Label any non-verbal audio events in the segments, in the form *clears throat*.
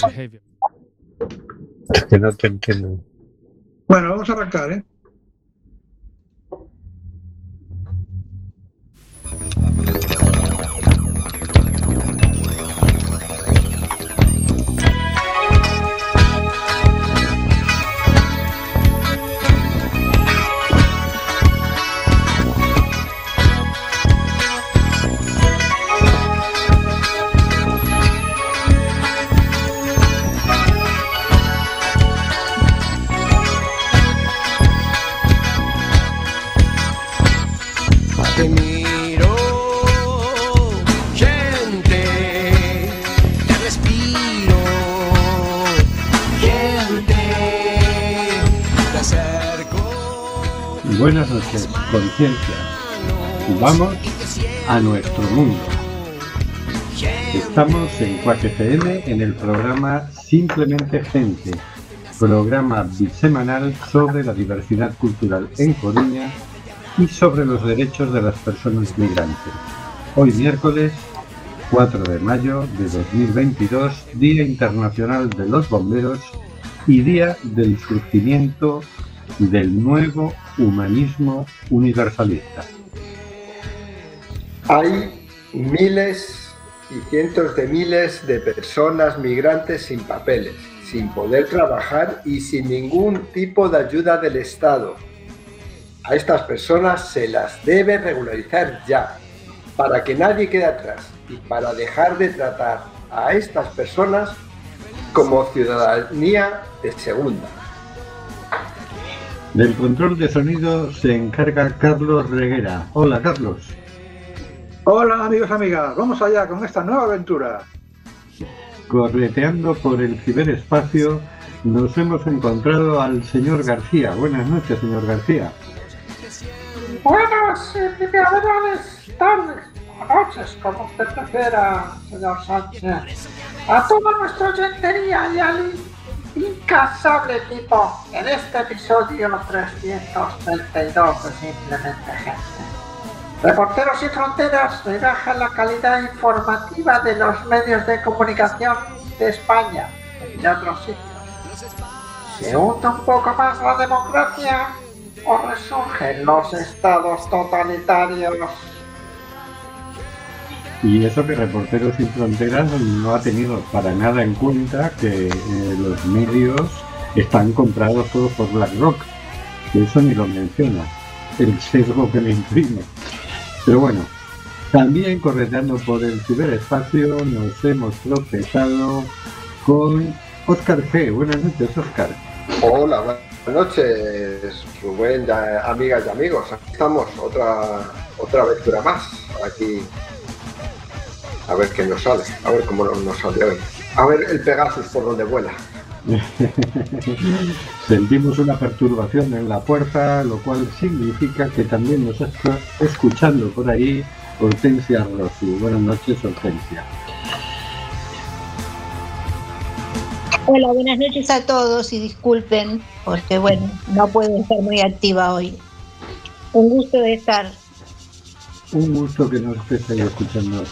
behavior. Que no te entiendo. Bueno, vamos a arrancar, ¿eh? Vamos a nuestro mundo. Estamos en Quack FM en el programa Simplemente Gente, programa bisemanal sobre la diversidad cultural en Coruña y sobre los derechos de las personas migrantes. Hoy miércoles 4 de mayo de 2022, Día Internacional de los Bomberos y Día del Surgimiento del Nuevo Humanismo Universalista. Hay miles y cientos de miles de personas migrantes sin papeles, sin poder trabajar y sin ningún tipo de ayuda del Estado. A estas personas se las debe regularizar ya, para que nadie quede atrás y para dejar de tratar a estas personas como ciudadanía de segunda. Del control de sonido se encarga Carlos Reguera. Hola Carlos. Hola amigos y amigas, vamos allá con esta nueva aventura. Correteando por el ciberespacio nos hemos encontrado al señor García. Buenas noches, señor García. Buenas y primaverales tardes noches, como usted prefiera, señor Sánchez. A toda nuestra oyentería y al incansable equipo en este episodio 332 de Simplemente Gente. Reporteros sin Fronteras rebajan la calidad informativa de los medios de comunicación de España y de otros sitios. Se hunde un poco más la democracia o resurgen los estados totalitarios. Y eso que Reporteros Sin Fronteras no ha tenido para nada en cuenta que eh, los medios están comprados todos por BlackRock. Que eso ni lo menciona. El sesgo que le imprime. Pero bueno, también correteando por el ciberespacio nos hemos tropezado con Oscar G. Buenas noches, Oscar. Hola, buenas noches, Rubén, amigas y amigos. Aquí estamos, otra, otra aventura más. Aquí, a ver qué nos sale, a ver cómo nos sale hoy. A ver el Pegasus por donde vuela. *laughs* Sentimos una perturbación en la puerta, lo cual significa que también nos está escuchando por ahí Hortensia Rossi. Buenas noches, Hortensia. Hola, buenas noches a todos y disculpen porque bueno, no puedo estar muy activa hoy. Un gusto de estar. Un gusto que nos estés ahí escuchando.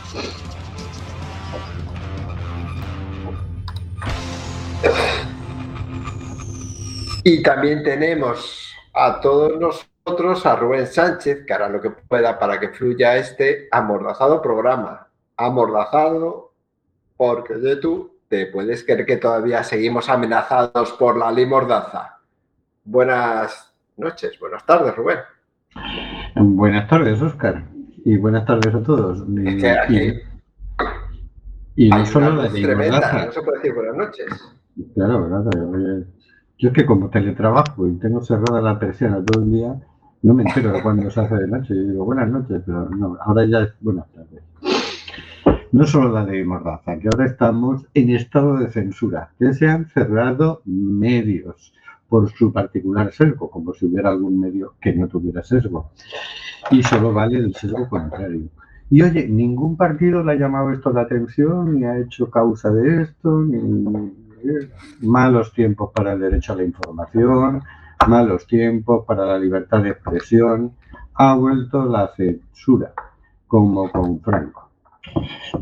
Y también tenemos a todos nosotros, a Rubén Sánchez, que hará lo que pueda para que fluya este amordazado programa. Amordazado porque de tú te puedes creer que todavía seguimos amenazados por la ley mordaza. Buenas noches, buenas tardes, Rubén. Buenas tardes, Oscar. Y buenas tardes a todos. Y, Es que aquí y- y no solo la tremenda, Mordaza. no se puede decir buenas noches. Claro, claro. Yo, es que como teletrabajo y tengo cerrada la persiana todo el día, no me entero de cuándo se hace de noche. Yo digo buenas noches, pero no, ahora ya es buenas tardes. No solo la ley Mordaza, que ahora estamos en estado de censura, que se han cerrado medios por su particular sesgo, como si hubiera algún medio que no tuviera sesgo. Y solo vale el sesgo contrario. Y oye, ningún partido le ha llamado esto la atención, ni ha hecho causa de esto, ni malos tiempos para el derecho a la información, malos tiempos para la libertad de expresión, ha vuelto la censura, como con Franco.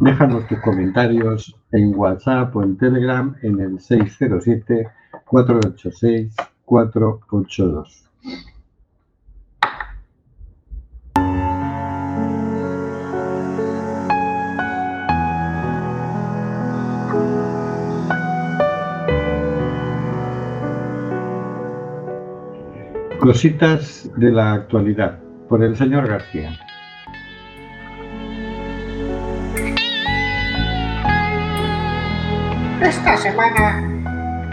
Déjanos tus comentarios en WhatsApp o en Telegram en el 607-486-482. Cositas de la actualidad por el señor García. Esta semana,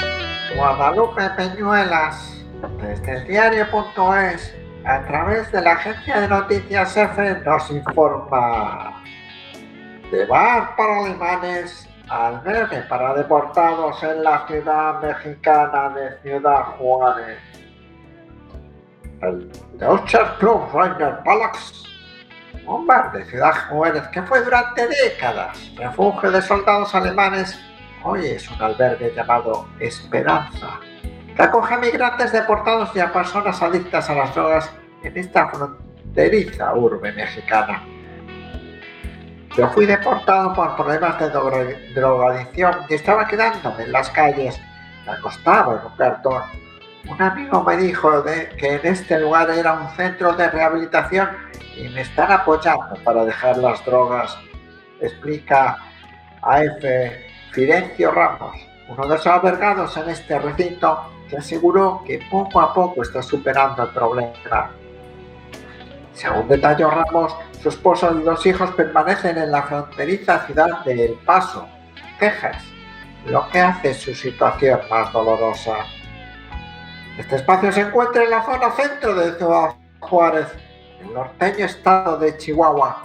Guadalupe Peñuelas, desde el diario.es, a través de la agencia de noticias EFE, nos informa de bar para alemanes, albergue para deportados en la ciudad mexicana de Ciudad Juárez. El Deutscher Club Rainer Palax, un bar de Ciudad Juárez que fue durante décadas refugio de soldados alemanes Hoy es un albergue llamado Esperanza, que acoge a migrantes deportados y a personas adictas a las drogas en esta fronteriza urbe mexicana. Yo fui deportado por problemas de dro- drogadicción y estaba quedándome en las calles. Me acostaba en un cartón. Un amigo me dijo de que en este lugar era un centro de rehabilitación y me están apoyando para dejar las drogas. Explica AF Fidencio Ramos, uno de los albergados en este recinto, que aseguró que poco a poco está superando el problema. Según detalló Ramos, su esposo y dos hijos permanecen en la fronteriza ciudad de El Paso, Texas, lo que hace su situación más dolorosa. Este espacio se encuentra en la zona centro de Ciudad Juárez, el norteño estado de Chihuahua,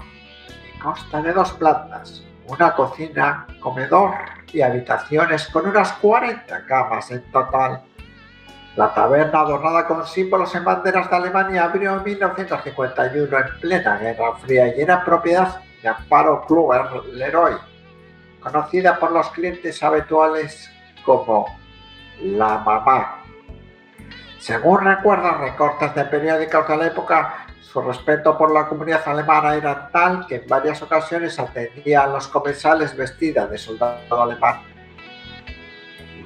y consta de dos plantas, una cocina, comedor y habitaciones con unas 40 camas en total. La taberna adornada con símbolos en banderas de Alemania abrió en 1951 en plena Guerra Fría y era propiedad de Amparo Kluber Leroy, conocida por los clientes habituales como la mamá. Según recuerdan recortes de periódicos de la época, su respeto por la comunidad alemana era tal que en varias ocasiones atendía a los comensales vestida de soldado alemán.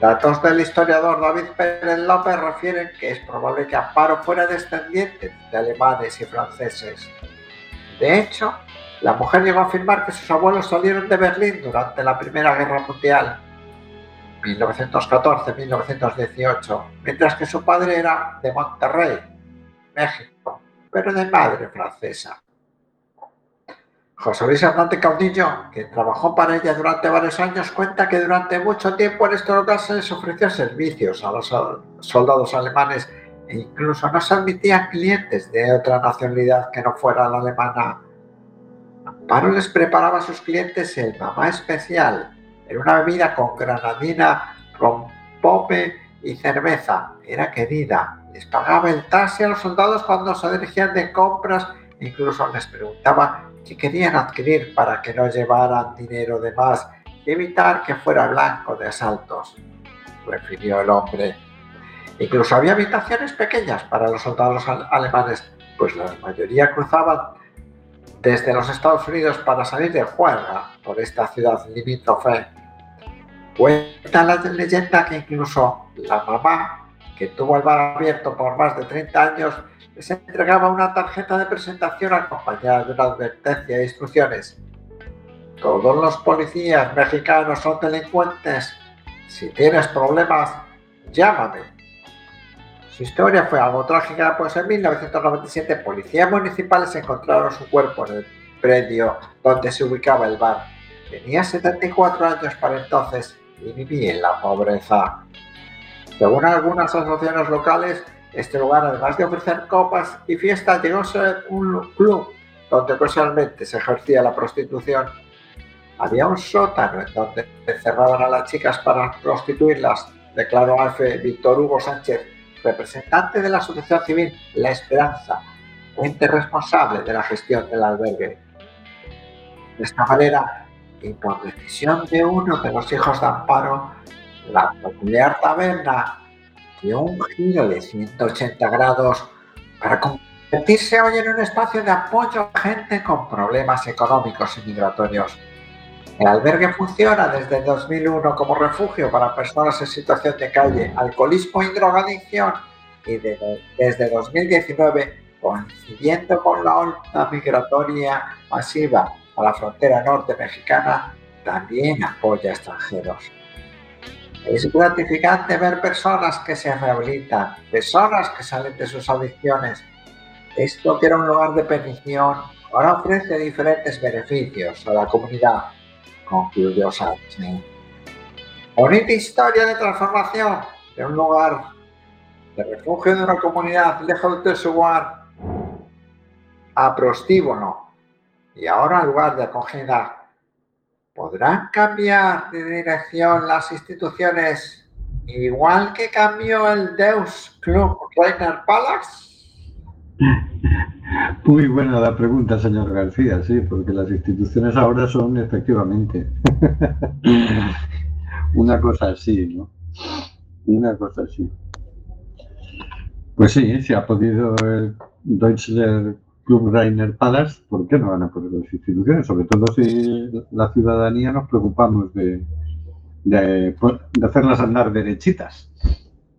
Datos del historiador David Pérez López refieren que es probable que Amparo fuera descendiente de alemanes y franceses. De hecho, la mujer llegó a afirmar que sus abuelos salieron de Berlín durante la Primera Guerra Mundial, 1914-1918, mientras que su padre era de Monterrey, México pero de madre francesa. José Luis Hernández Caudillo, que trabajó para ella durante varios años, cuenta que durante mucho tiempo en se les ofreció servicios a los soldados alemanes e incluso no se admitían clientes de otra nacionalidad que no fuera la alemana. Amparo les preparaba a sus clientes el mamá especial, era una bebida con granadina, rompope y cerveza. Era querida, les pagaba el taxi a los soldados cuando se dirigían de compras, incluso les preguntaba qué querían adquirir para que no llevaran dinero de más y evitar que fuera blanco de asaltos, refirió el hombre. Incluso había habitaciones pequeñas para los soldados al- alemanes, pues la mayoría cruzaban desde los Estados Unidos para salir de juerga por esta ciudad limítrofe. Cuenta la leyenda que incluso la mamá que tuvo el bar abierto por más de 30 años, les entregaba una tarjeta de presentación acompañada de una advertencia e instrucciones. Todos los policías mexicanos son delincuentes. Si tienes problemas, llámame. Su historia fue algo trágica, pues en 1997 policías municipales encontraron su cuerpo en el predio donde se ubicaba el bar. Tenía 74 años para entonces y en la pobreza. Según algunas asociaciones locales, este lugar, además de ofrecer copas y fiestas, llegó a ser un club donde ocasionalmente se ejercía la prostitución. Había un sótano en donde encerraban a las chicas para prostituirlas, declaró Alfe Víctor Hugo Sánchez, representante de la asociación civil La Esperanza, ente responsable de la gestión del albergue. De esta manera, y por decisión de uno de los hijos de Amparo, la peculiar taberna dio un giro de 180 grados para convertirse hoy en un espacio de apoyo a gente con problemas económicos y migratorios. El albergue funciona desde 2001 como refugio para personas en situación de calle, alcoholismo y drogadicción y de- desde 2019, coincidiendo con la ola migratoria masiva a la frontera norte mexicana, también apoya a extranjeros. Es gratificante ver personas que se rehabilitan, personas que salen de sus adicciones. Esto que era un lugar de perdición ahora ofrece diferentes beneficios a la comunidad, concluyó Sánchez. Bonita historia de transformación de un lugar de refugio de una comunidad lejos de su hogar a prostíbulo y ahora lugar de acogida. ¿Podrán cambiar de dirección las instituciones igual que cambió el Deus Club Reiner Palace? *laughs* Muy buena la pregunta, señor García, sí, porque las instituciones ahora son efectivamente *laughs* una cosa así, ¿no? Una cosa así. Pues sí, si ha podido el Deutscher Club Rainer Palace, ¿por qué no van a poder las instituciones? Sobre todo si la ciudadanía nos preocupamos de, de, de hacerlas andar derechitas.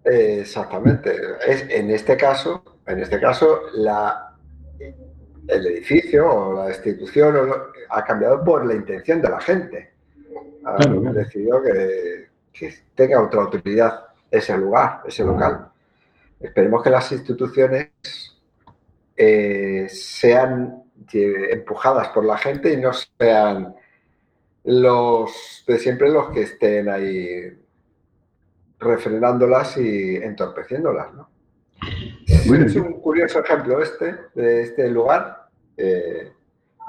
Exactamente. Es, en este caso, en este caso, la, el edificio o la institución ha cambiado por la intención de la gente. Ha Claro, claro. decidido que, que tenga otra utilidad ese lugar, ese local. Esperemos que las instituciones eh, sean empujadas por la gente y no sean los de siempre los que estén ahí refrenándolas y entorpeciéndolas, ¿no? Bueno, es un curioso ejemplo este, de este lugar. Eh,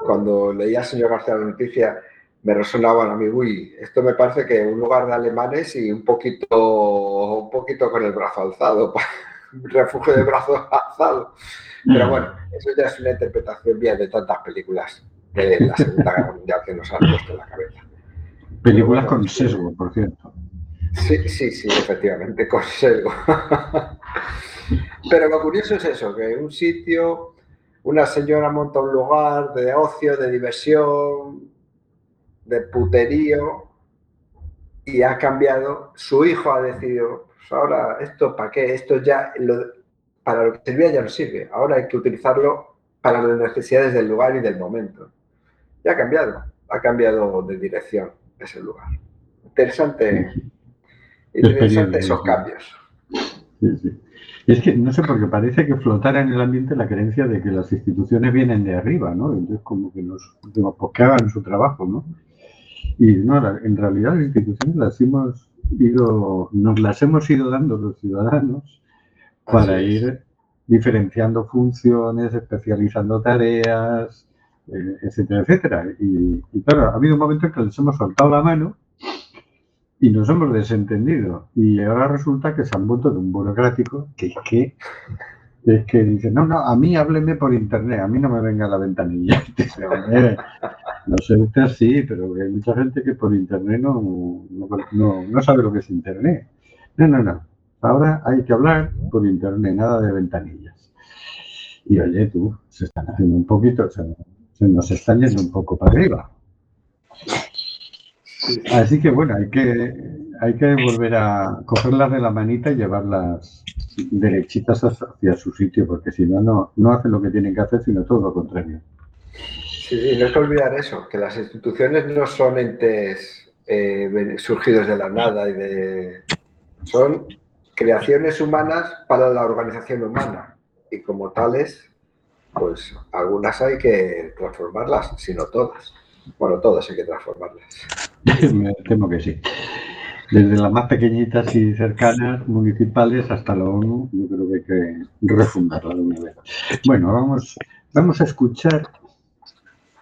cuando leía al señor García la noticia, me resonaban a mí, uy, esto me parece que un lugar de alemanes y un poquito, un poquito con el brazo alzado, *laughs* un refugio de brazo *laughs* alzado. Pero bueno, eso ya es una interpretación mía de tantas películas de la Segunda Guerra Mundial que nos han puesto en la cabeza. Películas Bueno, con sesgo, por cierto. Sí, sí, sí, efectivamente, con sesgo. Pero lo curioso es eso, que un sitio, una señora monta un lugar de ocio, de diversión, de puterío, y ha cambiado, su hijo ha decidido, pues ahora, ¿esto para qué? Esto ya, lo- para lo que servía ya no sirve, ahora hay que utilizarlo para las necesidades del lugar y del momento. Ya ha cambiado, ha cambiado de dirección ese lugar. Interesante, interesante esos cambios. Sí, sí. Y es que no sé, porque parece que flotara en el ambiente la creencia de que las instituciones vienen de arriba, ¿no? Entonces, como que nos, pues que hagan su trabajo, ¿no? Y no, en realidad las instituciones las hemos ido, nos las hemos ido dando los ciudadanos para ir diferenciando funciones, especializando tareas, eh, etcétera, etcétera. Y, y claro, ha habido un momento en que les hemos soltado la mano y nos hemos desentendido. Y ahora resulta que se han vuelto de un burocrático que es que, es que dice, no, no, a mí hábleme por internet, a mí no me venga la ventanilla. *laughs* Dice, "Hombre, no sé usted así, pero hay mucha gente que por internet no, no, no- no sabe lo que es internet. No, no, no. Ahora hay que hablar por internet, nada de ventanillas. Y oye, tú, se están haciendo un poquito, se, se nos están yendo un poco para arriba. Así que bueno, hay que, hay que volver a cogerlas de la manita y llevarlas derechitas hacia su sitio, porque si no, no, no hacen lo que tienen que hacer, sino todo lo contrario. Sí, sí, no hay que olvidar eso, que las instituciones no son entes eh, surgidos de la nada y de... Son creaciones humanas para la organización humana y como tales, pues algunas hay que transformarlas, si no todas. Bueno, todas hay que transformarlas. *laughs* Me temo que sí. Desde las más pequeñitas y cercanas, municipales, hasta la ONU, yo creo que hay que refundarla de una vez. Bueno, vamos, vamos a escuchar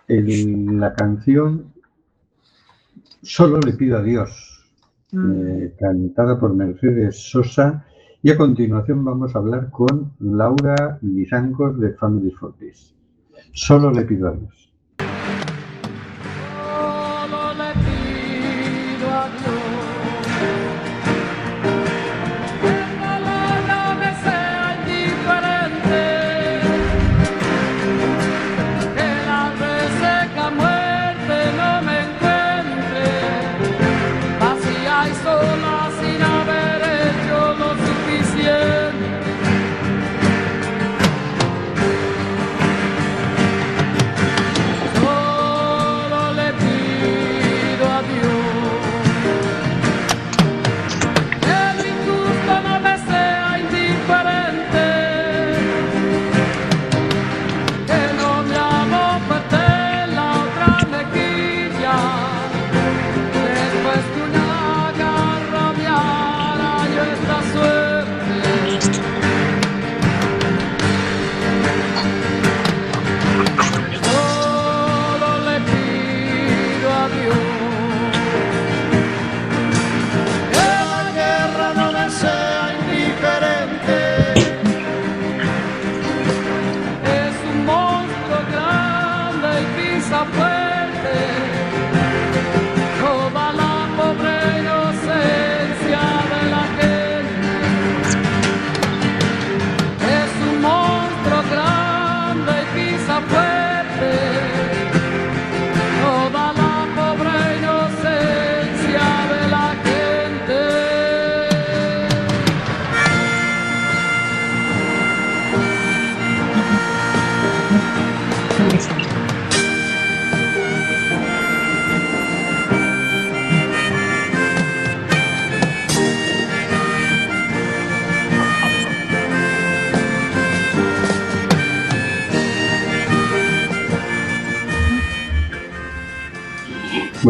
el- la canción Solo le pido a Dios, eh, cantada por Mercedes Sosa. Y a continuación vamos a hablar con Laura Lizancos de Family Fortis. Solo le pido a Dios.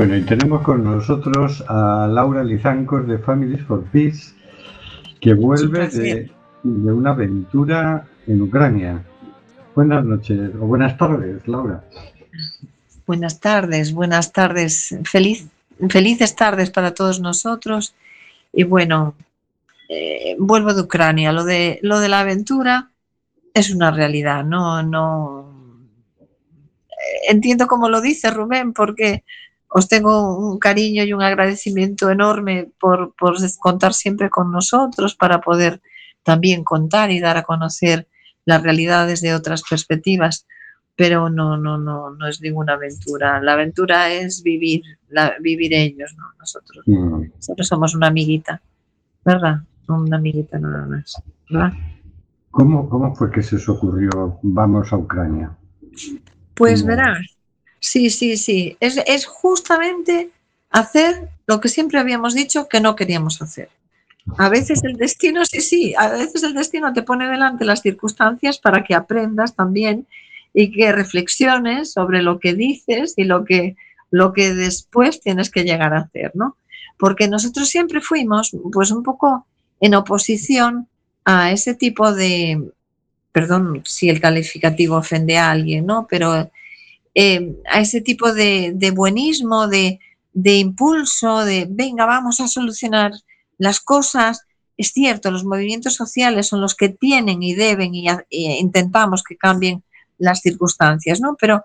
Bueno, y tenemos con nosotros a Laura Lizancos de Families for Peace, que vuelve de, de una aventura en Ucrania. Buenas noches o buenas tardes, Laura. Buenas tardes, buenas tardes. Feliz, felices tardes para todos nosotros. Y bueno, eh, vuelvo de Ucrania. Lo de, lo de la aventura es una realidad. No, no. eh, Entiendo cómo lo dice Rubén, porque os tengo un cariño y un agradecimiento enorme por, por contar siempre con nosotros para poder también contar y dar a conocer las realidades de otras perspectivas pero no, no, no, no es ninguna aventura. La aventura es vivir, la, vivir ellos, ¿no? Nosotros. Mm, Nosotros somos una amiguita, ¿verdad? Una amiguita nada más, ¿verdad? ¿Cómo, ¿Cómo fue que se os ocurrió vamos a Ucrania? Pues verás, sí, sí, sí. Es, es justamente hacer lo que siempre habíamos dicho que no queríamos hacer. A veces el destino, sí, sí, a veces el destino te pone delante las circunstancias para que aprendas también y que reflexiones sobre lo que dices y lo que, lo que después tienes que llegar a hacer, ¿no? Porque nosotros siempre fuimos, pues, un poco en oposición a ese tipo de, perdón si el calificativo ofende a alguien, ¿no? Pero eh, a ese tipo de, buenismo, de, impulso, de venga, vamos a solucionar las cosas. Es cierto, los movimientos sociales son los que tienen y deben y, intentamos que cambien las circunstancias, ¿no? Pero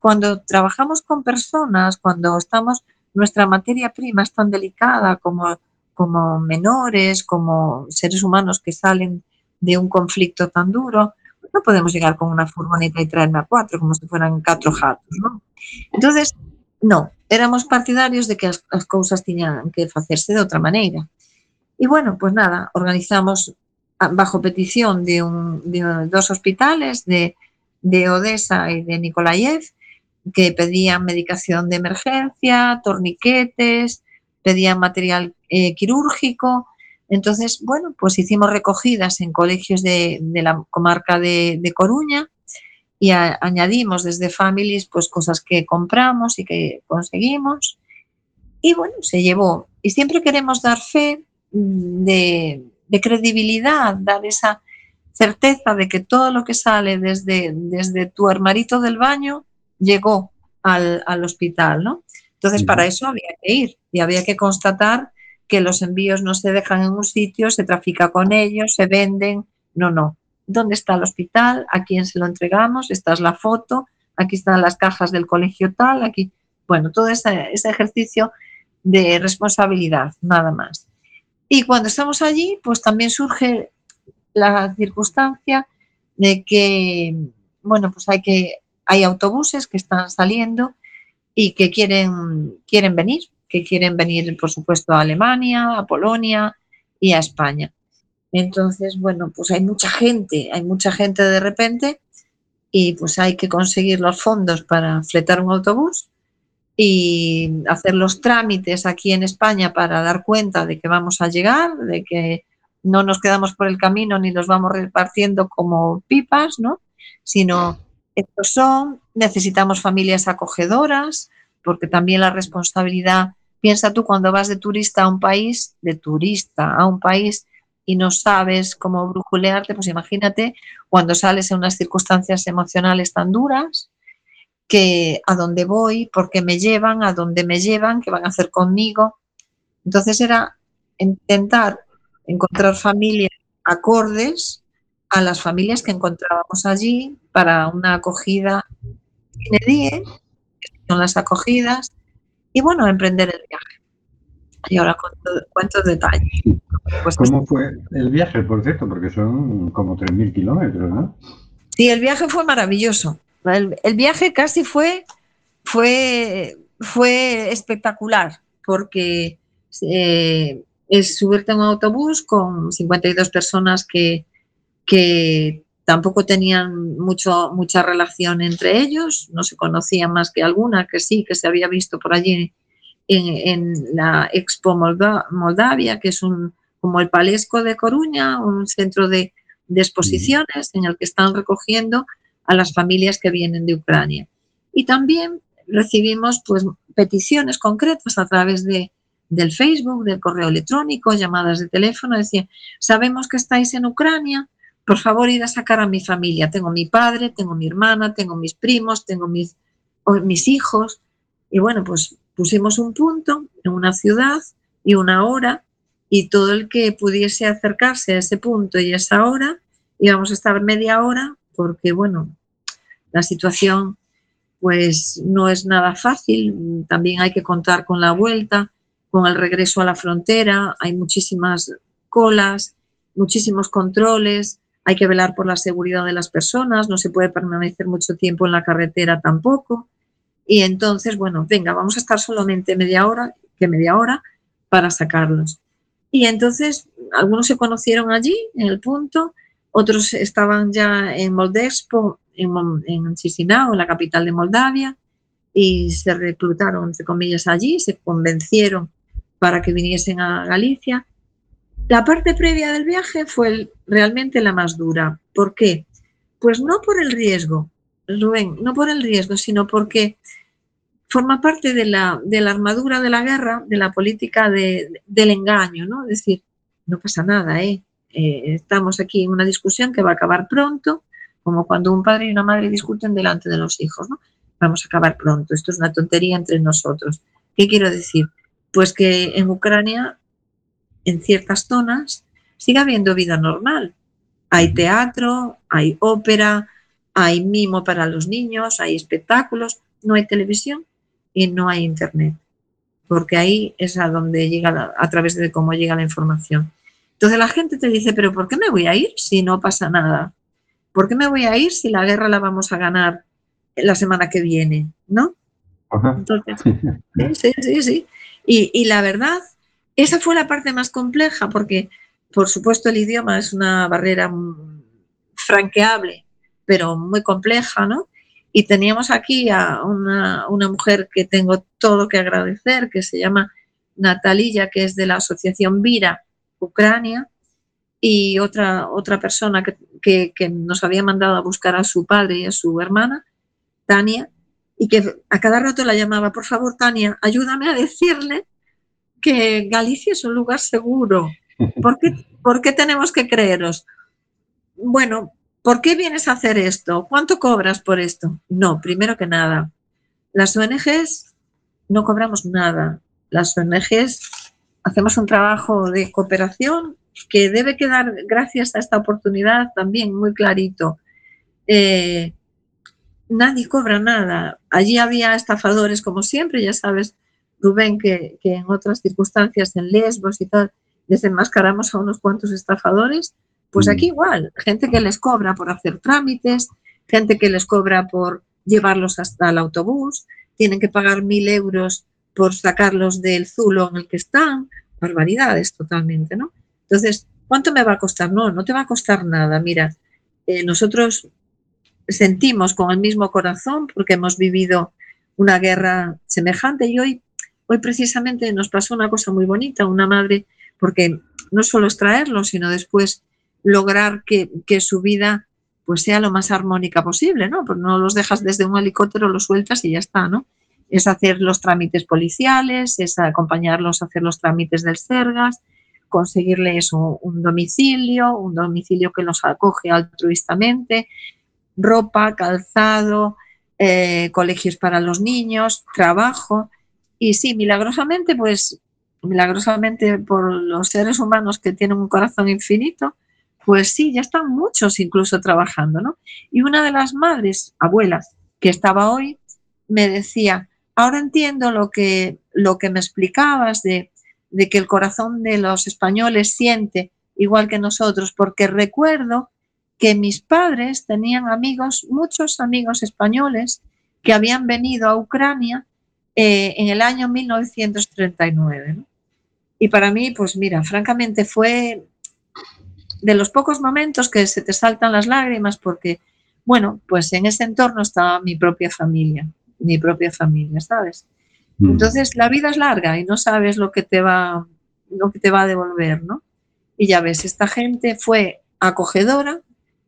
cuando trabajamos con personas, cuando estamos, nuestra materia prima es tan delicada como, como menores, como seres humanos que salen de un conflicto tan duro, no podemos llegar con una furgoneta y traerme a cuatro como si fueran cuatro jatos, ¿no? Entonces, no, éramos partidarios de que as, as cousas que facerse de outra maneira. E bueno, pues nada, organizamos a- bajo petición de, dos hospitales de, de Odessa y de Nikolaev que pedían medicación de emergencia, torniquetes, pedían material eh, quirúrgico. Entonces, bueno, pues hicimos recogidas en colegios de, de la comarca de, de Coruña y a- añadimos desde Families pues cosas que compramos y que conseguimos. Y bueno, se llevó. Y siempre queremos dar fe mm, de, de credibilidad, dar esa certeza de que todo lo que sale desde, desde tu armarito del baño llegó al, al hospital, ¿no? Entonces, para eso había que ir y había que constatar que los envíos no se dejan en un sitio, se trafica con ellos, se venden. No, no. ¿Dónde está el hospital? ¿A quién se lo entregamos? Esta es la foto. Aquí están las cajas del colegio tal. Aquí, bueno, todo ese, ese ejercicio de responsabilidad, nada más. Y cuando estamos allí, pues también surge la circunstancia de que, bueno, pues hay que, hay autobuses que están saliendo y que quieren, quieren venir, que quieren venir, por supuesto, a Alemania, a Polonia y a España. Entonces, bueno, pues hay mucha gente, hay mucha gente de repente y pues hay que conseguir los fondos para fletar un autobús y hacer los trámites aquí en España para dar cuenta de que vamos a llegar, de que no nos quedamos por el camino ni los vamos repartiendo como pipas, ¿no? Sino estos son, necesitamos familias acogedoras, porque también la responsabilidad, piensa tú cuando vas de turista a un país, de turista a un país y no sabes cómo brujulearte, pues imagínate cuando sales en unas circunstancias emocionales tan duras, que a dónde voy, por qué me llevan, a dónde me llevan, qué van a hacer conmigo. Entonces era intentar encontrar familias acordes a las familias que encontrábamos allí para una acogida que son las acogidas, y bueno, emprender el viaje. Y ahora cuento, cuento detalles. Pues ¿Cómo fue el viaje, por cierto? Porque son como 3.000 kilómetros, ¿no? Sí, el viaje fue maravilloso. El, el viaje casi fue, fue, fue espectacular porque eh, es subirte a un autobús con 52 personas que, que tampoco tenían mucho, mucha relación entre ellos, no se conocían más que alguna que sí, que se había visto por allí en, en la Expo Molda- Moldavia, que es un, como el Palesco de Coruña, un centro de, de exposiciones en el que están recogiendo a las familias que vienen de Ucrania. Y también recibimos pues, peticiones concretas a través de, del Facebook, del correo electrónico, llamadas de teléfono. Decía, sabemos que estáis en Ucrania, por favor ir a sacar a mi familia. Tengo mi padre, tengo mi hermana, tengo mis primos, tengo mis, mis hijos. Y bueno, pues pusimos un punto en una ciudad y una hora y todo el que pudiese acercarse a ese punto y a esa hora, íbamos a estar media hora porque, bueno, la situación pues no es nada fácil, también hay que contar con la vuelta, con el regreso a la frontera, hay muchísimas colas, muchísimos controles, hay que velar por la seguridad de las personas, no se puede permanecer mucho tiempo en la carretera tampoco. Y entonces, bueno, venga, vamos a estar solamente media hora, que media hora, para sacarlos. Y entonces, algunos se conocieron allí, en el punto, otros estaban ya en Moldexpo, en, en Chisinau, la capital de Moldavia, y se reclutaron, entre comillas, allí, se convencieron para que viniesen a Galicia. La parte previa del viaje fue realmente la más dura. ¿Por qué? Pues no por el riesgo, Rubén, no por el riesgo, sino porque forma parte de la, armadura de la guerra, de la política de- del engaño, ¿no? Es decir, no pasa nada, ¿eh? Eh, Estamos aquí en una discusión que va a acabar pronto, como cuando un padre y una madre discuten delante de los hijos, ¿no? Vamos a acabar pronto, esto es una tontería entre nosotros. ¿Qué quiero decir? Pues que en Ucrania, en ciertas zonas, sigue habiendo vida normal. Hay teatro, hay ópera, hay mimo para los niños, hay espectáculos, no hay televisión y no hay internet, porque ahí es a donde llega, la- a través de cómo llega la información. Entonces la gente te dice, pero ¿por qué me voy a ir si no pasa nada? ¿Por qué me voy a ir si la guerra la vamos a ganar la semana que viene? ¿No? Ajá. Entonces, *laughs* sí, sí, sí, y la verdad, esa fue la parte más compleja, porque por supuesto el idioma es una barrera franqueable, pero muy compleja, ¿no? Y teníamos aquí a una, mujer que tengo todo que agradecer, que se llama Natalilla, que es de la asociación Vira Ucrania, y otra, otra persona que nos había mandado a buscar a su padre y a su hermana, Tania, y que a cada rato la llamaba, por favor, Tania, ayúdame a decirle que Galicia es un lugar seguro. ¿Por qué, por qué tenemos que creeros? Bueno, ¿por qué vienes a hacer esto? ¿Cuánto cobras por esto? No, primero que nada, las ONGs no cobramos nada. Las ONGs hacemos un trabajo de cooperación que debe quedar, gracias a esta oportunidad, también muy clarito. Eh, nadie cobra nada. Allí había estafadores, como siempre, ya sabes, Rubén, que, que en otras circunstancias, en Lesbos y tal, desenmascaramos a unos cuantos estafadores. Pues aquí igual, gente que les cobra por hacer trámites, gente que les cobra por llevarlos hasta el autobús, tienen que pagar mil euros por sacarlos del zulo en el que están, barbaridades totalmente, ¿no? Entonces, ¿cuánto me va a costar? No, no te va a costar nada. Mira, eh, nosotros sentimos con el mismo corazón porque hemos vivido una guerra semejante y hoy, hoy precisamente nos pasó una cosa muy bonita, una madre, porque no solo es traerlo, sino después lograr que, su vida pues sea lo más armónica posible, ¿no? Pues no los dejas desde un helicóptero, los sueltas y ya está, ¿no? Es hacer los trámites policiales, es acompañarlos a hacer los trámites del Sergas, conseguirles un, un domicilio, un domicilio que los acoge altruistamente, ropa, calzado, eh, colegios para los niños, trabajo. Y sí, milagrosamente, pues milagrosamente por los seres humanos que tienen un corazón infinito, pues sí, ya están muchos incluso trabajando, ¿no? Y una de las madres, abuelas, que estaba hoy, me decía, ahora entiendo lo que, lo que me explicabas de, de que el corazón de los españoles siente igual que nosotros, porque recuerdo que mis padres tenían amigos, muchos amigos españoles que habían venido a Ucrania eh, en el año 1939. ¿no? Y para mí, pues mira, francamente fue de los pocos momentos que se te saltan las lágrimas porque, bueno, pues en ese entorno estaba mi propia familia, mi propia familia, ¿sabes? Mm. Entonces la vida es larga y no sabes lo que te va, lo que te va a devolver, ¿no? Y ya ves, esta gente fue acogedora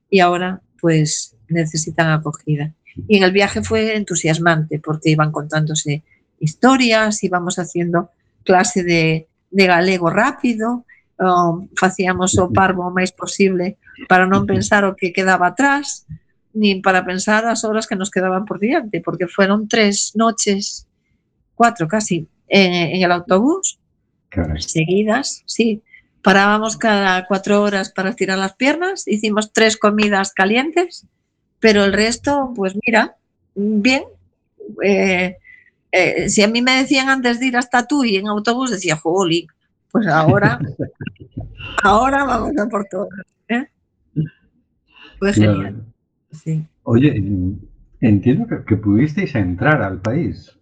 y ahora pues necesitan acogida. Y en el viaje fue entusiasmante porque iban contándose historias, íbamos haciendo clase de, de galego rápido, o facíamos o parvo o máis posible para non pensar o que quedaba atrás, ni para pensar as horas que nos quedaban por diante, porque fueron tres noches, cuatro casi, en, en el autobús, Caray. seguidas, sí. Parábamos cada cuatro horas para estirar las piernas, hicimos tres comidas calientes, pero el resto, pues mira, bien. Eh, eh, si a mí me decían antes de ir hasta tú y en autobús, decía, jolín, pues ahora, *laughs* ahora vamos a por todo. ¿eh? Fue Claro. genial. Sí. Oye, entiendo que, que pudisteis entrar al país.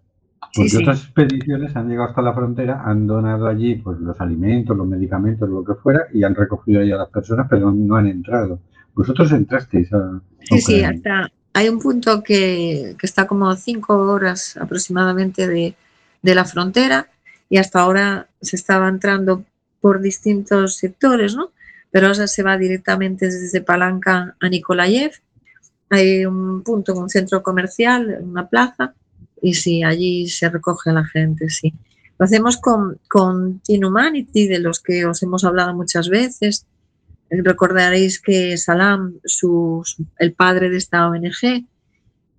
Porque sí. otras expediciones han llegado hasta la frontera, han donado allí pues, los alimentos, los medicamentos, lo que fuera, y han recogido ahí a las personas, pero no han entrado. Vosotros entrasteis a. Sí, sí, hasta hay un punto que, que está como cinco horas aproximadamente de, de la frontera y hasta ahora se estaba entrando por distintos sectores, ¿no? Pero ahora se va directamente desde Palanca a Nikolaev. Hay un punto, un centro comercial, una plaza, y sí, allí se recoge la gente, sí. Lo hacemos con, con Teen Humanity, de los que os hemos hablado muchas veces. Recordaréis que Salam, su, el padre de esta ONG,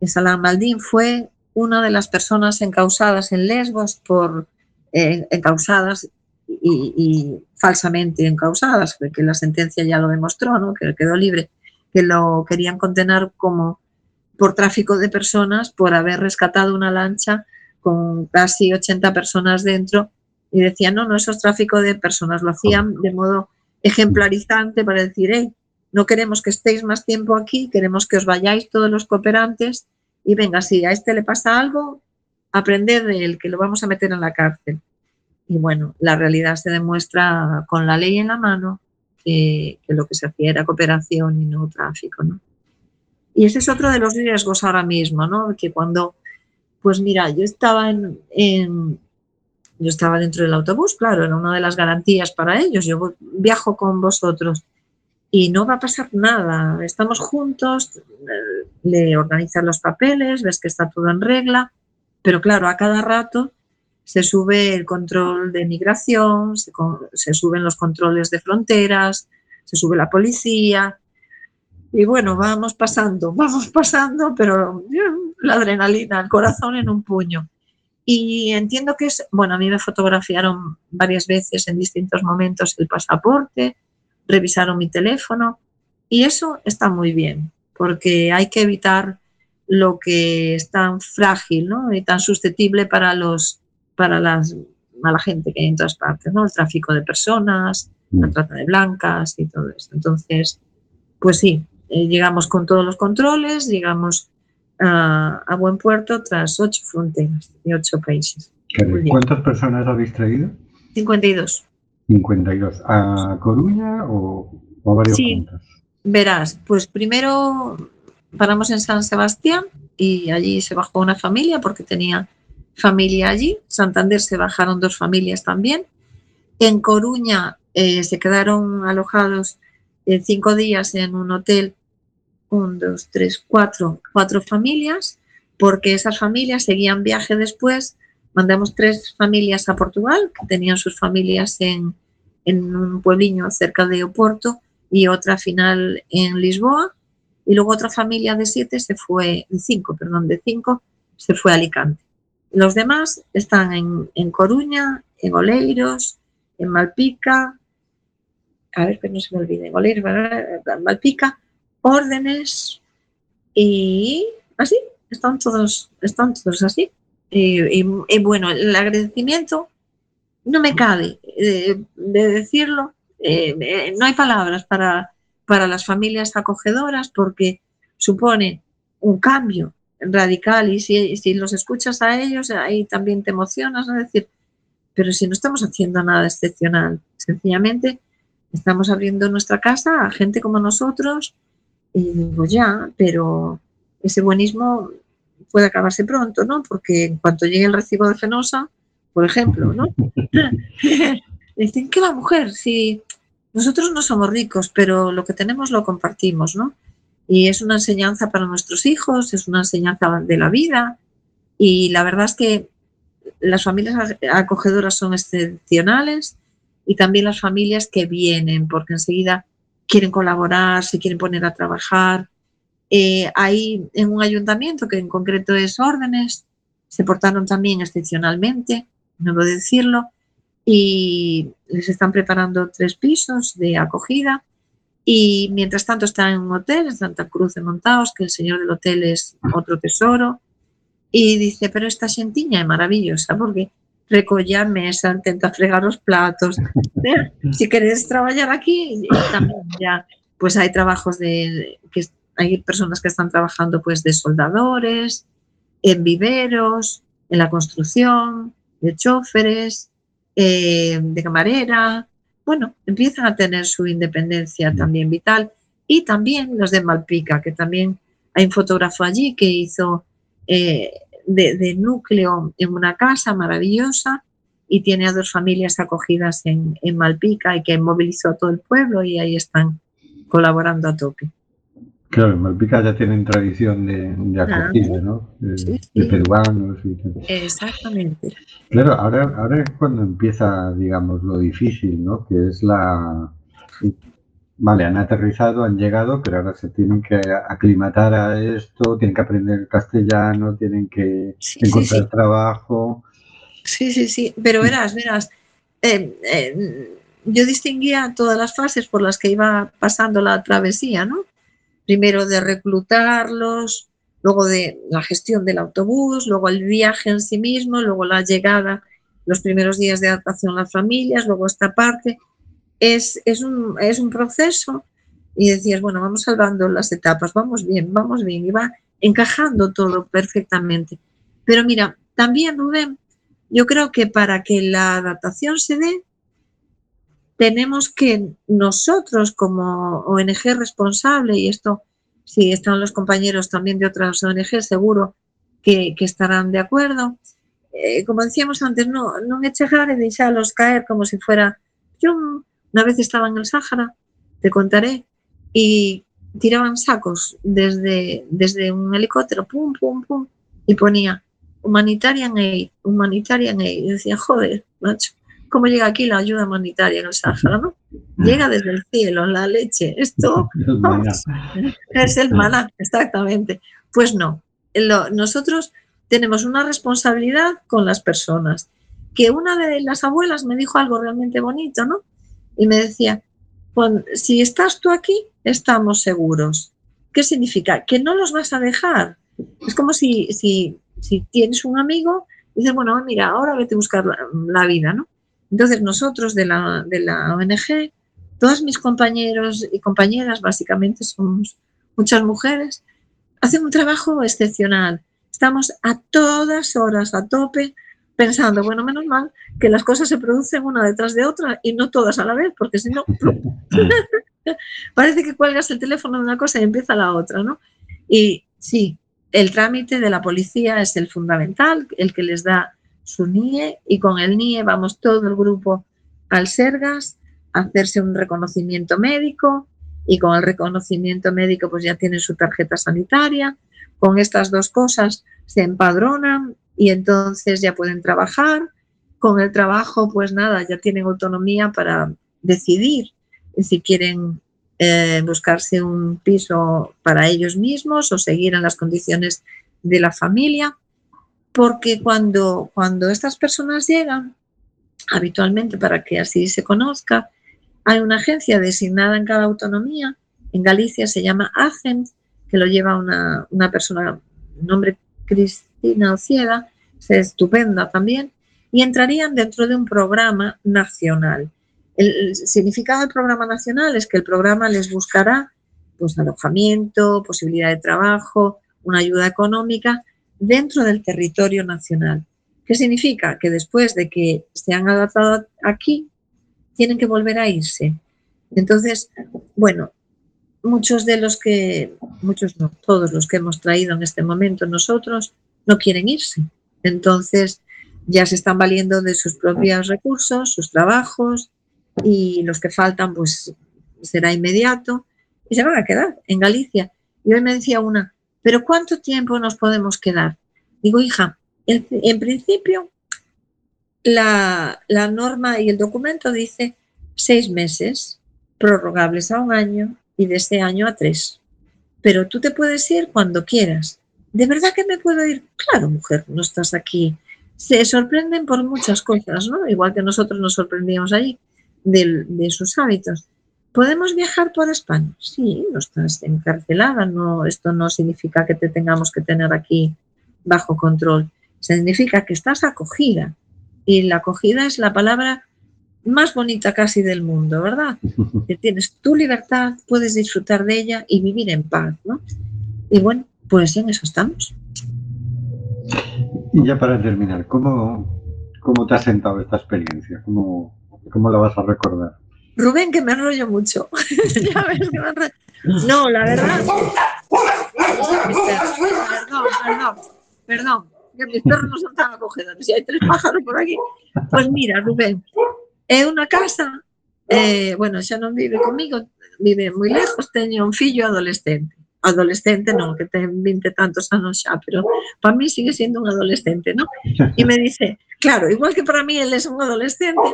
Salam Maldín, fue una de las personas encausadas en Lesbos por eh, encausadas y, y falsamente encausadas, porque la sentencia ya lo demostró, ¿no? que quedó libre, que lo querían condenar como por tráfico de personas por haber rescatado una lancha con casi 80 personas dentro y decían, no, no, eso es tráfico de personas, lo hacían de modo ejemplarizante para decir, hey, no queremos que estéis más tiempo aquí, queremos que os vayáis todos los cooperantes y venga, si a este le pasa algo, aprended de él, que lo vamos a meter en la cárcel. Y bueno, la realidad se demuestra con la ley en la mano que, lo que se hacía era cooperación y no tráfico, ¿no? Y ese es otro de los riesgos ahora mismo, ¿no? Que cuando, pues mira, yo estaba en- yo estaba dentro del autobús, claro, era una de las garantías para ellos. Yo viajo con vosotros y no va a pasar nada. Estamos juntos, eh, le organizan los papeles, ves que está todo en regla, pero claro, a cada rato se sube el control de migración, se, se suben los controles de fronteras, se sube la policía. Y bueno, vamos pasando, vamos pasando, pero eh, la adrenalina, el corazón en un puño. Y entiendo que es, bueno, a mí me fotografiaron varias veces en distintos momentos el pasaporte, revisaron mi teléfono y eso está muy bien, porque hay que evitar lo que es tan frágil ¿no? y tan susceptible para, los, para las, a la gente que hay en todas partes, ¿no? el tráfico de personas, la trata de blancas y todo eso. Entonces, pues sí, eh, llegamos con todos los controles, llegamos a, a buen puerto tras ocho fronteras y ocho países. ¿Cuántas personas habéis traído? 52. 52. ¿A Coruña o, o a varios Sí. puntos? Verás, pues primero paramos en San Sebastián y allí se bajó una familia porque tenía familia allí. Santander se bajaron dos familias también. En Coruña eh, se quedaron alojados eh, cinco días en un hotel, un, dos, tres, cuatro, cuatro familias, porque esas familias seguían viaje después. Mandamos tres familias a Portugal, que tenían sus familias en, en un puebliño cerca de Oporto, y otra final en Lisboa. Y luego otra familia de siete se fue, cinco, perdón, de cinco, se fue a Alicante. Los demás están en, en Coruña, en Oleiros, en Malpica, a ver que no se me olvide, en Oleiros, Malpica, Órdenes y así, están todos, están todos así. Y, bueno, el agradecimiento no me cabe eh, de decirlo, eh, eh, no hay palabras para, para las familias acogedoras porque supone un cambio radical y si, si los escuchas a ellos, ahí también te emocionas. Es decir, pero si no estamos haciendo nada excepcional, sencillamente estamos abriendo nuestra casa a gente como nosotros y digo ya, pero ese buenismo puede acabarse pronto, ¿no? Porque en cuanto llegue el recibo de Fenosa, por ejemplo, ¿no? *laughs* Dicen, ¿qué va mujer? Si nosotros no somos ricos, pero lo que tenemos lo compartimos, ¿no? Y es una enseñanza para nuestros hijos, es una enseñanza de la vida. Y la verdad es que las familias ac- acogedoras son excepcionales y también las familias que vienen, porque enseguida quieren colaborar, se quieren poner a trabajar. Eh, ahí en un ayuntamiento, que en concreto es Órdenes, se portaron también excepcionalmente, no puedo decirlo, y les están preparando tres pisos de acogida. Y mientras tanto están en un hotel en Santa Cruz de Montaos, que el señor del hotel es otro tesoro. Y dice, pero esta xentiña é maravillosa porque recolle a mesa, intenta fregar os platos. Si queres traballar aquí, ya, pues hay trabajos de, que personas que están trabajando pues de soldadores, en viveros, en la construcción, de choferes, eh, de camarera. Bueno, empiezan a tener su independencia también vital. Y también los de Malpica, que también hay un fotógrafo allí que hizo eh, de, de núcleo en una casa maravillosa y tiene a dos familias acogidas en, en Malpica y que movilizó a todo el pueblo y ahí están colaborando a tope. Claro, en Malpica ya tienen tradición de, de acogida, ¿no? De, Sí, de sí. peruanos y tal. Exactamente. Claro, ahora, ahora es cuando empieza, digamos, lo difícil, ¿no? Que es la... Vale, han aterrizado, han llegado, pero ahora se tienen que aclimatar a esto, tienen que aprender castellano, tienen que Sí, sí, encontrar sí. trabajo. Sí, sí, sí, pero verás, verás, eh, eh, yo distinguía todas las fases por las que iba pasando la travesía, ¿no? Primero de reclutarlos, luego de la gestión del autobús, luego el viaje en sí mismo, luego la llegada, los primeros días de adaptación a las familias, luego esta parte. Es, es, un, es un proceso y decías, bueno, vamos salvando las etapas, vamos bien, vamos bien, y va encajando todo perfectamente. Pero mira, también, Rubén, yo creo que para que la adaptación se dé, tenemos que nosotros como ONG responsable, y esto, si están los compañeros también de otras ONG, seguro que, estarán de acuerdo, eh, como decíamos antes, no, no chegar y deixalos caer como si fuera... Yo una vez estaba en el Sáhara, te contaré, y tiraban sacos desde, desde un helicóptero, pum, pum, pum, y ponía humanitarian aid, humanitarian aid. Y decía, joder, macho, ¿cómo llega aquí la ayuda humanitaria en el Sáhara, no? Llega desde el cielo, la leche. Esto *laughs* vamos, es el maná, exactamente. Pues no, lo- nosotros tenemos una responsabilidad con las personas. Que una de las abuelas me dijo algo realmente bonito, ¿no? Y me decía, "Cuan- si estás tú aquí, estamos seguros. ¿Qué significa? Que no los vas a dejar. Es como si, si, si tienes un amigo y dices, bueno, mira, ahora vete a buscar la, la vida, ¿no? Entonces nosotros de la, de la ONG, todos mis compañeros y compañeras, básicamente somos muchas mujeres, hacen un trabajo excepcional. Estamos a todas horas, a tope, pensando, bueno, menos mal que las cosas se producen una detrás de otra y no todas a la vez, porque si no, *laughs* parece que cuelgas el teléfono de una cosa y empieza la otra, ¿no? Y sí, el trámite de la policía es el fundamental, el que les da su NIE y con el NIE vamos todo el grupo al Sergas a hacerse un reconocimiento médico y con el reconocimiento médico pues ya tienen su tarjeta sanitaria. Con estas dos cosas se empadronan y entonces ya pueden trabajar. Con el trabajo pues nada, ya tienen autonomía para decidir si quieren eh, buscarse un piso para ellos mismos o seguir en las condiciones de la familia, porque cuando, cuando estas personas llegan, habitualmente para que así se conozca, hay una agencia designada en cada autonomía, en Galicia se llama AGENT, que lo lleva una, una persona, nombre Cristina Ocieda, es estupenda también, y entrarían dentro de un programa nacional. El, el significado del programa nacional es que el programa les buscará pues, alojamiento, posibilidad de trabajo, una ayuda económica dentro del territorio nacional. ¿Qué significa? Que después de que se han adaptado aquí, tienen que volver a irse. Entonces, bueno, muchos de los que, muchos no, todos los que hemos traído en este momento nosotros no quieren irse. Entonces, ya se están valiendo de sus propios recursos, sus trabajos, y los que faltan, pues será inmediato, y se van a quedar en Galicia. Y hoy me decía una, ¿pero cuánto tiempo nos podemos quedar? Digo, hija, en, principio, la, la norma y el documento dice seis meses, prorrogables a un año y de ese año a tres. Pero tú te puedes ir cuando quieras. ¿De verdad que me puedo ir? Claro, mujer, no estás aquí. Se sorprenden por muchas cosas, ¿no? Igual que nosotros nos sorprendíamos allí del- de sus hábitos. ¿Podemos viajar por España? Sí, no estás encarcelada, no, esto no significa que te tengamos que tener aquí bajo control. Significa que estás acogida. Y la acogida es la palabra más bonita casi del mundo, ¿verdad? *laughs* Que tienes tu libertad, puedes disfrutar de ella y vivir en paz, ¿no? Y bueno, pues en eso estamos. Y ya para terminar, ¿cómo, cómo te ha sentado esta experiencia? ¿Cómo, cómo la vas a recordar? Rubén, que me enrollo mucho. *laughs* Ya ves que me enrollo. No, la verdad. *laughs* Perdón, perdón, perdón. Que mis perros no son tan acogedores. Si hay tres pájaros por aquí. Pues mira, Rubén, en una casa, eh, bueno, xa non vive comigo, vive moi lejos, teño un fillo adolescente. Adolescente non, que ten 20 tantos anos xa, pero para mí sigue siendo un adolescente, ¿no? Y me dice, claro, igual que para mí él es un adolescente,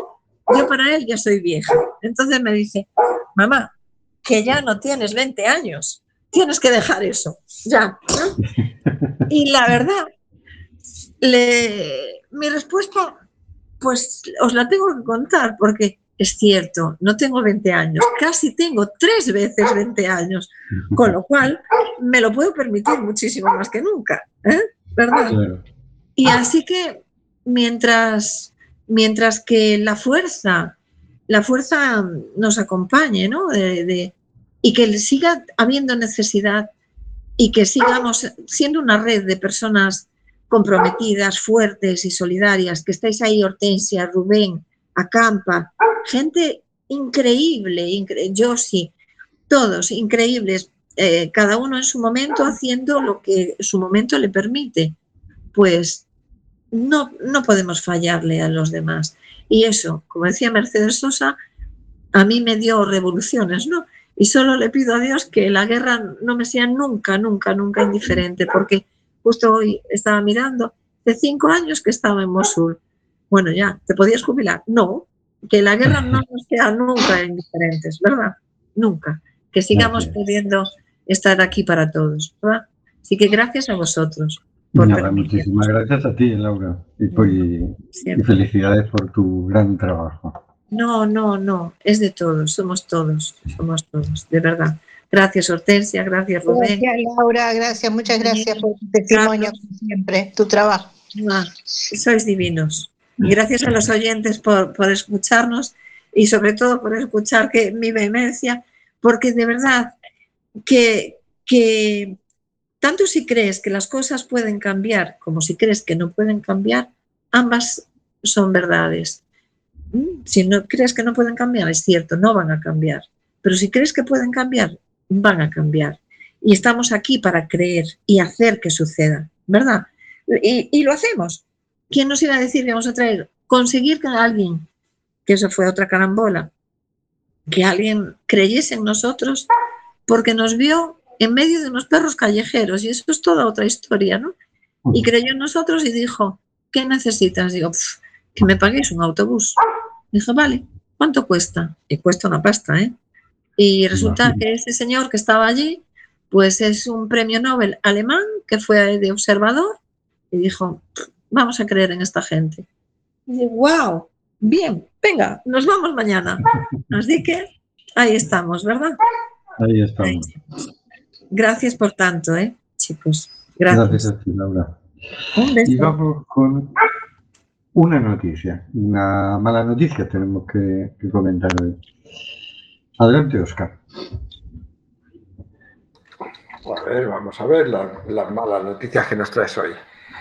yo para él ya soy vieja. Entonces me dice, mamá, que ya no tienes 20 años, tienes que dejar eso, ya. ¿no? Y la verdad, le- mi respuesta, pues os la tengo que contar porque es cierto, no tengo 20 años, casi tengo tres veces 20 años, con lo cual me lo puedo permitir muchísimo más que nunca, ¿eh? ¿verdad? Claro. Y así que mientras, mientras que la fuerza, la fuerza nos acompañe, ¿no? De- de- y que siga habiendo necesidad y que sigamos siendo una red de personas comprometidas, fuertes y solidarias, que estáis ahí, Hortensia, Rubén, Acampa, gente increíble, incre Josie, todos increíbles, eh, cada uno en su momento haciendo lo que su momento le permite pues no, no podemos fallarle a los demás. Y eso, como decía Mercedes Sosa, a mí me dio revoluciones, ¿no? Y solo le pido a Dios que la guerra no me sea nunca, nunca, nunca indiferente, porque justo hoy estaba mirando, de cinco años que estaba en Mosul. Bueno, ya, ¿te podías jubilar? No, que la guerra no nos sea nunca indiferentes, ¿verdad? Nunca. Que sigamos pudiendo estar aquí para todos, ¿verdad? Así que gracias a vosotros. por Nada, muchísimas gracias a ti, Laura. Y, por- y- y Siempre. felicidades por tu gran trabajo. No, no, no, es de todos, somos todos, somos todos, de verdad. Gracias Hortensia, gracias Rubén. Gracias, Laura, gracias, muchas gracias por tu testimonio, como siempre, tu trabajo. Ah, sois divinos. Y gracias a los oyentes por, por escucharnos y sobre todo por escuchar que mi vehemencia, porque de verdad que, que tanto si crees que las cosas pueden cambiar como si crees que no pueden cambiar, ambas son verdades. Si no crees que no pueden cambiar, es cierto, no van a cambiar. Pero si crees que pueden cambiar, van a cambiar. Y estamos aquí para creer y hacer que suceda, ¿verdad? Y, lo hacemos. ¿Quién nos iba a decir que vamos a traer? Conseguir que alguien, que eso fue otra carambola, que alguien creyese en nosotros porque nos vio en medio de unos perros callejeros y eso es toda otra historia, ¿no? Y creyó en nosotros y dijo, ¿qué necesitas? Digo, "Pf, que me paguéis un autobús. Dije, vale, ¿cuánto cuesta? Y cuesta una pasta, ¿eh? Y resulta que ese señor que estaba allí, pues es un premio Nobel alemán que fue de observador y dijo, "Pf, vamos a creer en esta gente. Y dije, wow, bien, venga, nos vamos mañana. *laughs* Así que ahí estamos, ¿verdad? Ahí estamos. Gracias por tanto, ¿eh, chicos? Gracias. Gracias a ti, Laura. Un Y vamos con una noticia, una mala noticia tenemos que, que comentar hoy. Adelante, Oscar. A ver, vamos a ver la- las malas noticias que nos traes hoy.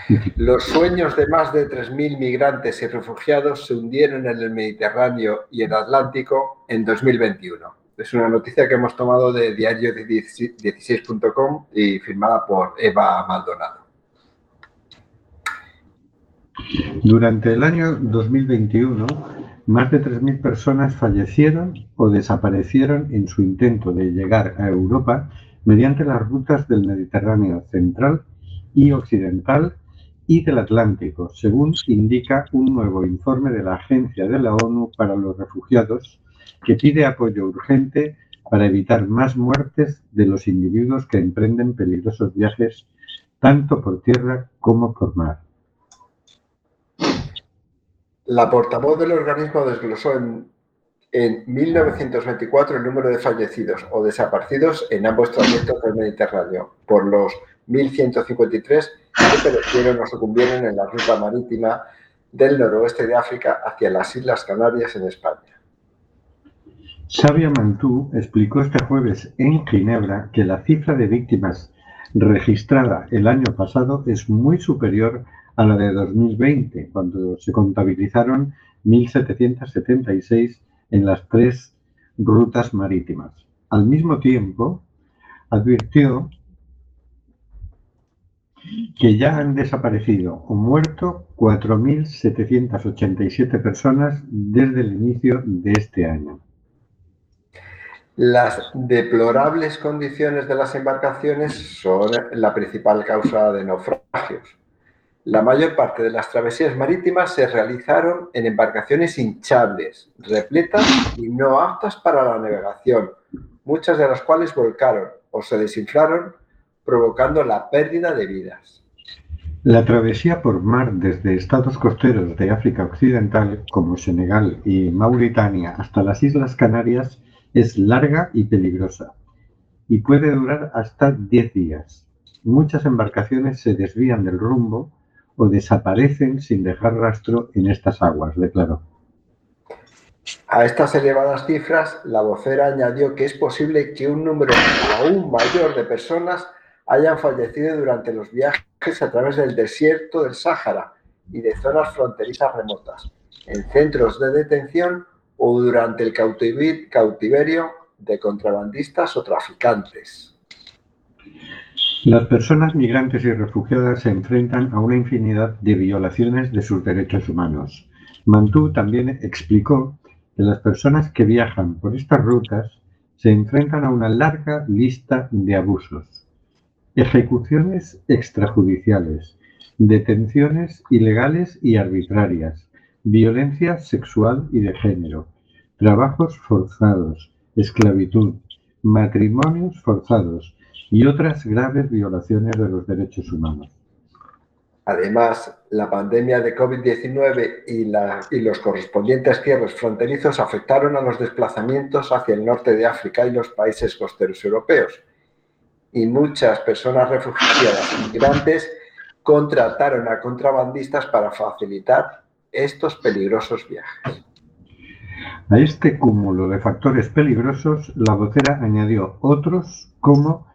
*laughs* Los sueños de más de 3.000 migrantes y refugiados se hundieron en el Mediterráneo y el Atlántico en 2021. Es una noticia que hemos tomado de diario16.com y firmada por Eva Maldonado. Durante el año 2021, más de 3.000 personas fallecieron o desaparecieron en su intento de llegar a Europa mediante las rutas del Mediterráneo central y occidental y del Atlántico, según indica un nuevo informe de la Agencia de la ONU para los Refugiados, que pide apoyo urgente para evitar más muertes de los individuos que emprenden peligrosos viajes tanto por tierra como por mar. La portavoz del organismo desglosó en, en 1924 el número de fallecidos o desaparecidos en ambos trayectos del Mediterráneo por los 1.153 que perecieron o sucumbieron en la ruta marítima del noroeste de África hacia las Islas Canarias en España. Sabia Mantú explicó este jueves en Ginebra que la cifra de víctimas registrada el año pasado es muy superior a la de 2020, cuando se contabilizaron 1.776 en las tres rutas marítimas. Al mismo tiempo, advirtió que ya han desaparecido o muerto 4.787 personas desde el inicio de este año. Las deplorables condiciones de las embarcaciones son la principal causa de naufragios. La mayor parte de las travesías marítimas se realizaron en embarcaciones hinchables, repletas y no aptas para la navegación, muchas de las cuales volcaron o se desinflaron, provocando la pérdida de vidas. La travesía por mar desde estados costeros de África Occidental, como Senegal y Mauritania, hasta las Islas Canarias es larga y peligrosa y puede durar hasta 10 días. Muchas embarcaciones se desvían del rumbo o desaparecen sin dejar rastro en estas aguas, declaró. A estas elevadas cifras, la vocera añadió que es posible que un número aún mayor de personas hayan fallecido durante los viajes a través del desierto del Sáhara y de zonas fronterizas remotas, en centros de detención o durante el cautiverio de contrabandistas o traficantes. Las personas migrantes y refugiadas se enfrentan a una infinidad de violaciones de sus derechos humanos. Mantú también explicó que las personas que viajan por estas rutas se enfrentan a una larga lista de abusos, ejecuciones extrajudiciales, detenciones ilegales y arbitrarias, violencia sexual y de género, trabajos forzados, esclavitud, matrimonios forzados y otras graves violaciones de los derechos humanos. Además, la pandemia de COVID-19 y, los correspondientes cierres fronterizos afectaron a los desplazamientos hacia el norte de África y los países costeros europeos. Y muchas personas refugiadas y migrantes contrataron a contrabandistas para facilitar estos peligrosos viajes. A este cúmulo de factores peligrosos, la vocera añadió otros como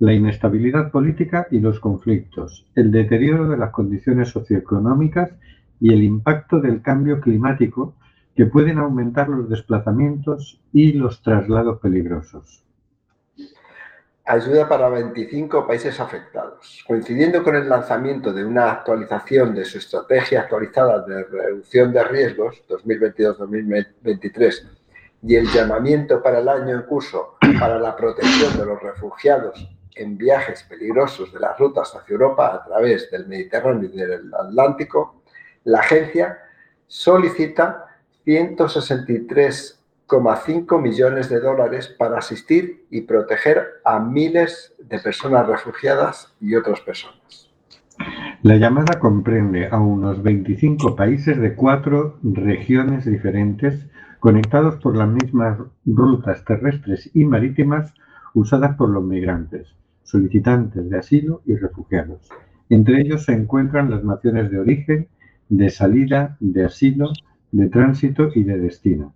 la inestabilidad política y los conflictos, el deterioro de las condiciones socioeconómicas y el impacto del cambio climático que pueden aumentar los desplazamientos y los traslados peligrosos. ayuda para 25 países afectados. Coincidiendo con el lanzamiento de una actualización de su estrategia actualizada de reducción de riesgos 2022-2023 y el llamamiento para el año en curso para la protección de los refugiados en viajes peligrosos de las rutas hacia Europa a través del Mediterráneo y del Atlántico, la agencia solicita 163,5 millones de dólares para asistir y proteger a miles de personas refugiadas y otras personas. La llamada comprende a unos 25 países de cuatro regiones diferentes conectados por las mismas rutas terrestres y marítimas usadas por los migrantes, solicitantes de asilo y refugiados. Entre ellos se encuentran las naciones de origen, de salida, de asilo, de tránsito y de destino.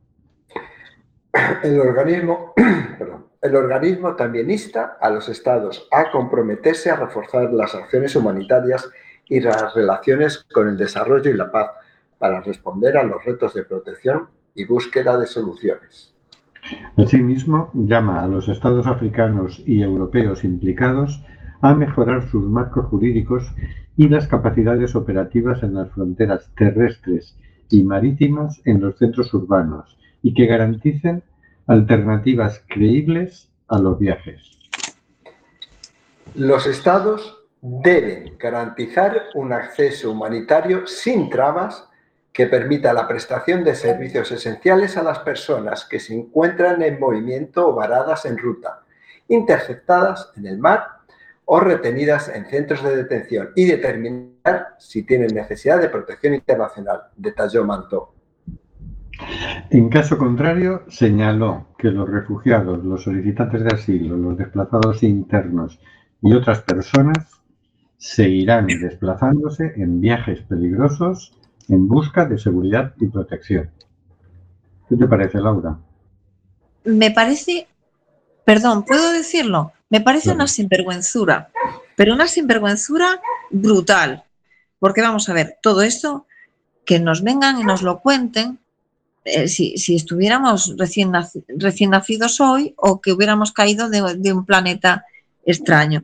El organismo, *clears throat* también insta a los estados a comprometerse a reforzar las acciones humanitarias y las relaciones con el desarrollo y la paz para responder a los retos de protección y búsqueda de soluciones. Asimismo, llama a los estados africanos y europeos implicados a mejorar sus marcos jurídicos y las capacidades operativas en las fronteras terrestres y marítimas en los centros urbanos y que garanticen alternativas creíbles a los viajes. Los estados deben garantizar un acceso humanitario sin trabas que permita la prestación de servicios esenciales a las personas que se encuentran en movimiento o varadas en ruta, interceptadas en el mar o retenidas en centros de detención y determinar si tienen necesidad de protección internacional, detalló Mantó. En caso contrario, señaló que los refugiados, los solicitantes de asilo, los desplazados internos y otras personas seguirán desplazándose en viajes peligrosos en busca de seguridad y protección. ¿Qué te parece, Laura? Me parece, perdón, ¿puedo decirlo? Me parece Claro. una sinvergüenzura, pero una sinvergüenzura brutal. Porque vamos a ver, todo esto, que nos vengan y nos lo cuenten, eh, si, si estuviéramos recién, naci- recién nacidos hoy o que hubiéramos caído de, de un planeta extraño.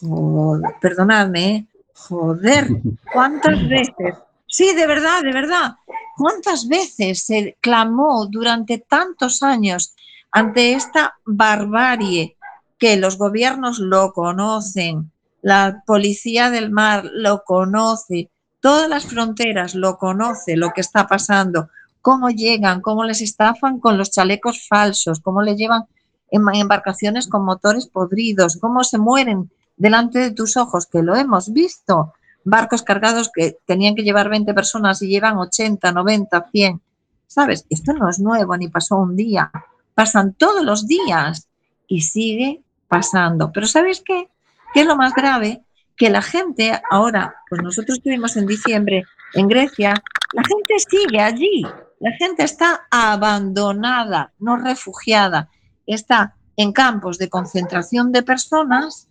Joder, perdonadme, ¿eh? joder, ¿cuántas veces? Sí, de verdad, de verdad. ¿Cuántas veces se clamó durante tantos años ante esta barbarie que los gobiernos lo conocen, la policía del mar lo conoce, todas las fronteras lo conoce, lo que está pasando, cómo llegan, cómo les estafan con los chalecos falsos, cómo les llevan en embarcaciones con motores podridos, cómo se mueren delante de tus ojos, que lo hemos visto. Barcos cargados que tenían que llevar 20 personas y llevan 80, 90, 100. ¿Sabes? Esto no es nuevo ni pasó un día. Pasan todos los días y sigue pasando. Pero ¿sabes qué? ¿Qué es lo más grave? Que la gente ahora, pues nosotros estuvimos en diciembre en Grecia, la gente sigue allí. La gente está abandonada, no refugiada. Está en campos de concentración de personas,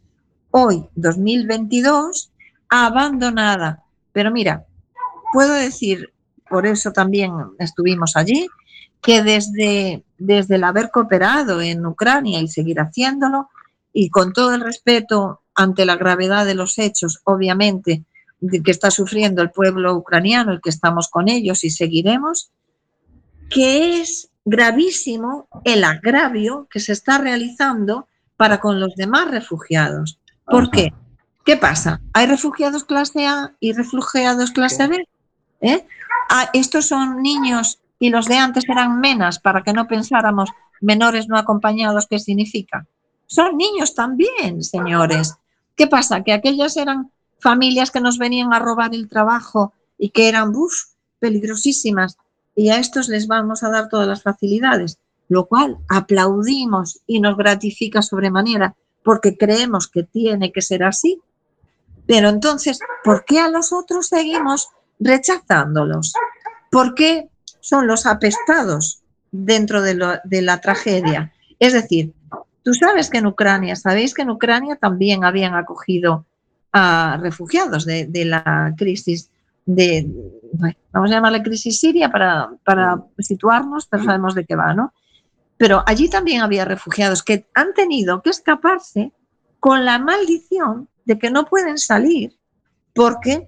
hoy 2022, abandonada. Pero mira, puedo decir, por eso también estuvimos allí, que desde, desde el haber cooperado en Ucrania y seguir haciéndolo, y con todo el respeto ante la gravedad de los hechos, obviamente, de que está sufriendo el pueblo ucraniano, el que estamos con ellos y seguiremos, que es gravísimo el agravio que se está realizando para con los demás refugiados. ¿Por Ajá. qué? ¿Qué pasa? ¿Hay refugiados clase A y refugiados clase B? ¿Eh? Ah, estos son niños y los de antes eran menas para que no pensáramos menores no acompañados, ¿qué significa? Son niños también, señores. ¿Qué pasa? Que aquellas eran familias que nos venían a robar el trabajo y que eran uf, peligrosísimas y a estos les vamos a dar todas las facilidades, lo cual aplaudimos y nos gratifica sobremanera porque creemos que tiene que ser así. Pero entonces, ¿por qué a los otros seguimos rechazándolos? ¿Por qué son los apestados dentro de, lo- de la tragedia? Es decir, tú sabes que en Ucrania, sabéis que en Ucrania también habían acogido a refugiados de, la crisis de, vamos a llamarle crisis siria para, para situarnos, pero sabemos de qué va, ¿no? Pero allí también había refugiados que han tenido que escaparse con la maldición de que no pueden salir porque,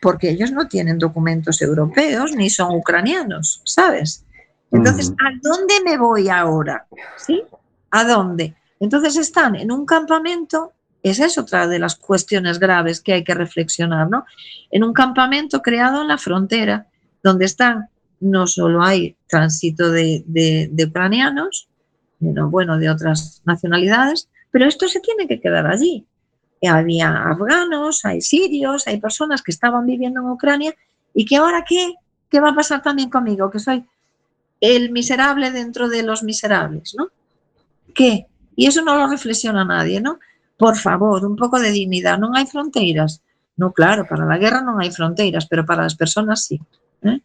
porque ellos no tienen documentos europeos ni son ucranianos, ¿sabes? Entonces. ¿a dónde me voy ahora? ¿Sí? ¿A dónde? Entonces están en un campamento, esa es otra de las cuestiones graves que hay que reflexionar, ¿no? En un campamento creado en la frontera, donde están, no solo hay tránsito de, de- de ucranianos, sino, bueno, de otras nacionalidades, pero esto se tiene que quedar allí. Y había afganos, hay sirios, hay personas que estaban viviendo en Ucrania y que ahora qué, qué va a pasar también conmigo, que soy el miserable dentro de los miserables, ¿no? ¿Qué? Y eso no lo reflexiona nadie, ¿no? Por favor, un poco de dignidad. ¿No hay fronteras? No, claro, para la guerra no hay fronteras, pero para las personas sí. ¿eh?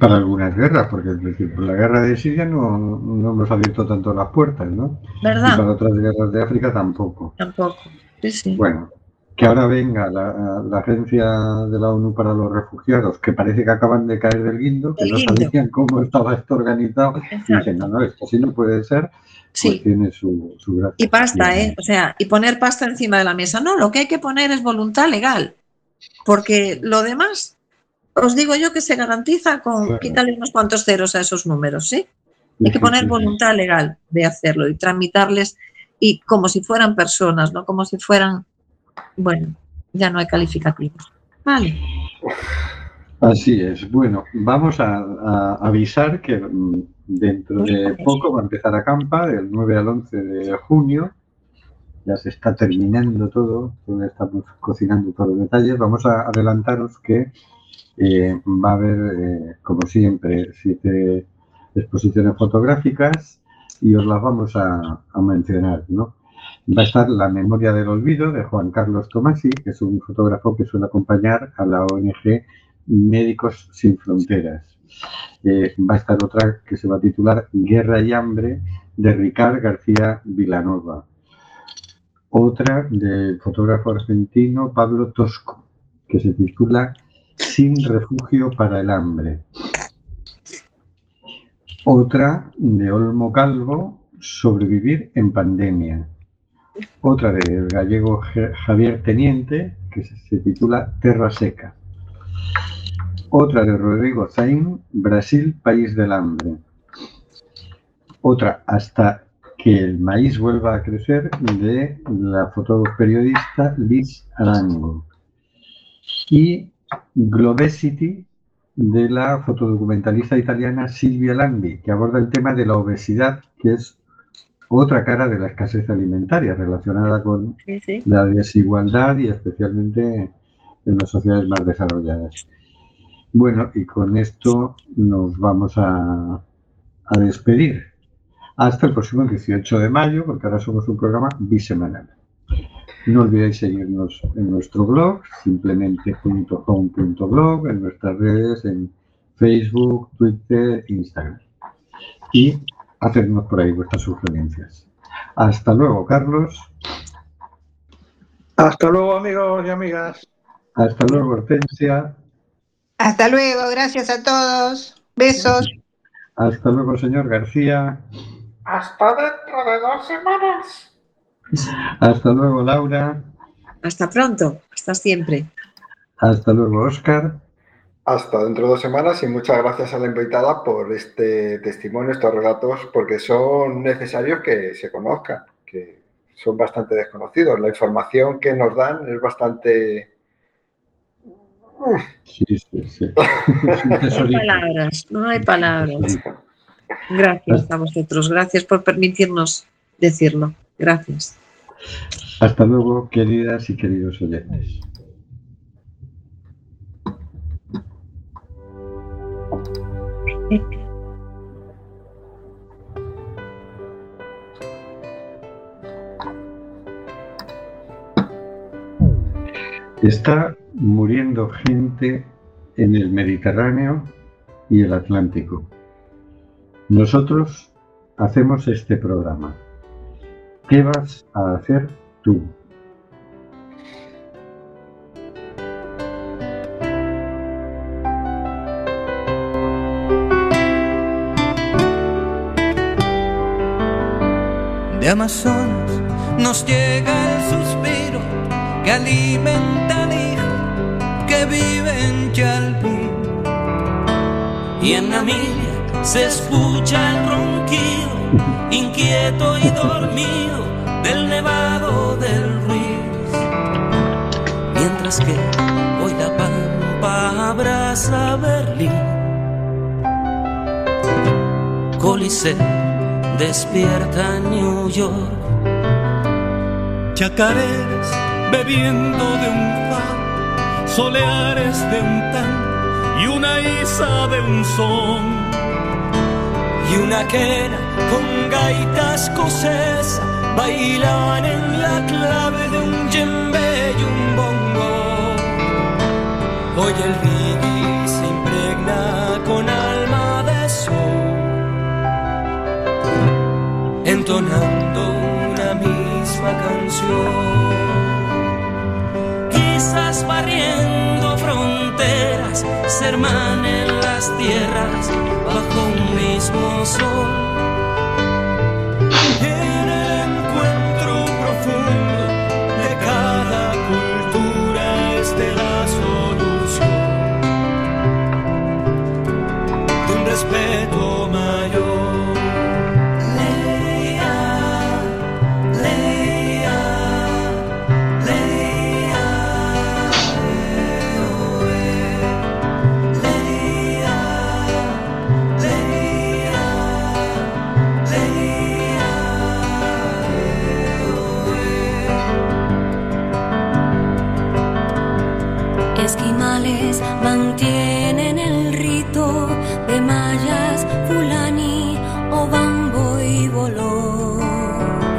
Para algunas guerras, porque es decir, por la guerra de Siria no, no hemos abierto tanto las puertas, ¿no? Y ¿Verdad? para otras guerras de África tampoco. Tampoco. Sí, sí. Bueno, que ahora venga la, la agencia de la ONU para los refugiados, que parece que acaban de caer del guindo, que no guindo. sabían cómo estaba esto organizado, y dicen, no, no, esto así no puede ser, Sí. pues tiene su, su gracia. Y pasta. ¿eh? O sea, y poner pasta encima de la mesa. No, lo que hay que poner es voluntad legal. Porque lo demás, os digo yo que se garantiza con Claro. quitarle unos cuantos ceros a esos números, ¿sí? Hay que Sí, poner sí, sí. voluntad legal de hacerlo y tramitarles y como si fueran personas, no como si fueran bueno, ya no hay calificativos. Vale. Así es. Bueno, vamos a, a avisar que mm, dentro de poco va a empezar a campa, del 9 al 11 de junio. Ya se está terminando todo, todavía estamos cocinando todos los detalles. Vamos a adelantaros que eh, va a haber, eh, como siempre, siete exposiciones fotográficas y os las vamos a, mencionar, ¿no? Va a estar La memoria del olvido de Juan Carlos Tomasi, que es un fotógrafo que suele acompañar a la ONG Médicos Sin Fronteras. Eh, va a estar otra que se va a titular Guerra y Hambre de Ricard García Vilanova. Otra del fotógrafo argentino Pablo Tosco, que se titula Sin refugio para el hambre. Otra de Olmo Calvo, Sobrevivir en pandemia. Otra del gallego Javier Teniente, que se se titula Terra Seca. Otra de Rodrigo Zain, Brasil, país del hambre. Otra, hasta que el maíz vuelva a crecer, de la fotoperiodista Liz Arango. Y Globesity, de la fotodocumentalista italiana Silvia Landi, que aborda el tema de la obesidad, que es otra cara de la escasez alimentaria relacionada con Sí, sí. la desigualdad y especialmente en las sociedades más desarrolladas. Bueno, y con esto nos vamos a, a despedir. Hasta el próximo 18 de mayo, porque ahora somos un programa bisemanal. No olvidéis seguirnos en nuestro blog, simplemente.home.blog, en nuestras redes, en Facebook, Twitter, Instagram. Y hacernos por ahí vuestras sugerencias. Hasta luego, Carlos. Hasta luego, amigos y amigas. Hasta luego, Hortensia. Hasta luego, gracias a todos. Besos. Hasta luego, señor García. Hasta dentro de dos semanas. Hasta luego, Laura. Hasta pronto. Hasta siempre. Hasta luego, Oscar. Hasta dentro de dos semanas y muchas gracias a la invitada por este testimonio, estos relatos, porque son necesarios que se conozcan, que son bastante desconocidos. La información que nos dan es bastante... Sí, sí, sí. *laughs* No hay palabras. No hay palabras. Gracias a vosotros. Gracias por permitirnos decirlo. Gracias. Hasta luego, queridas y queridos oyentes. Está muriendo gente en el Mediterráneo y el Atlántico. Nosotros hacemos este programa. ¿Qué vas a hacer tú? De Amazonas nos llega el suspiro que alimenta al hijo que vive en Chalpín. Y en Namilia se escucha el ronquido, inquieto y dormido, del nevado del Ruiz. Mientras que hoy la pampa abraza Berlín. Coliseo despierta New York. Chacareras bebiendo de un fa, soleares de un tan y una isa de un son. Y una quena con gaitas escocesa bailaban en la clave de un djembe y un bongo. Hoy el reggae se impregna con alma de sol entonando una misma canción. Quizás barriendo fronteras, se hermanen las tierras bajo un mismo sol.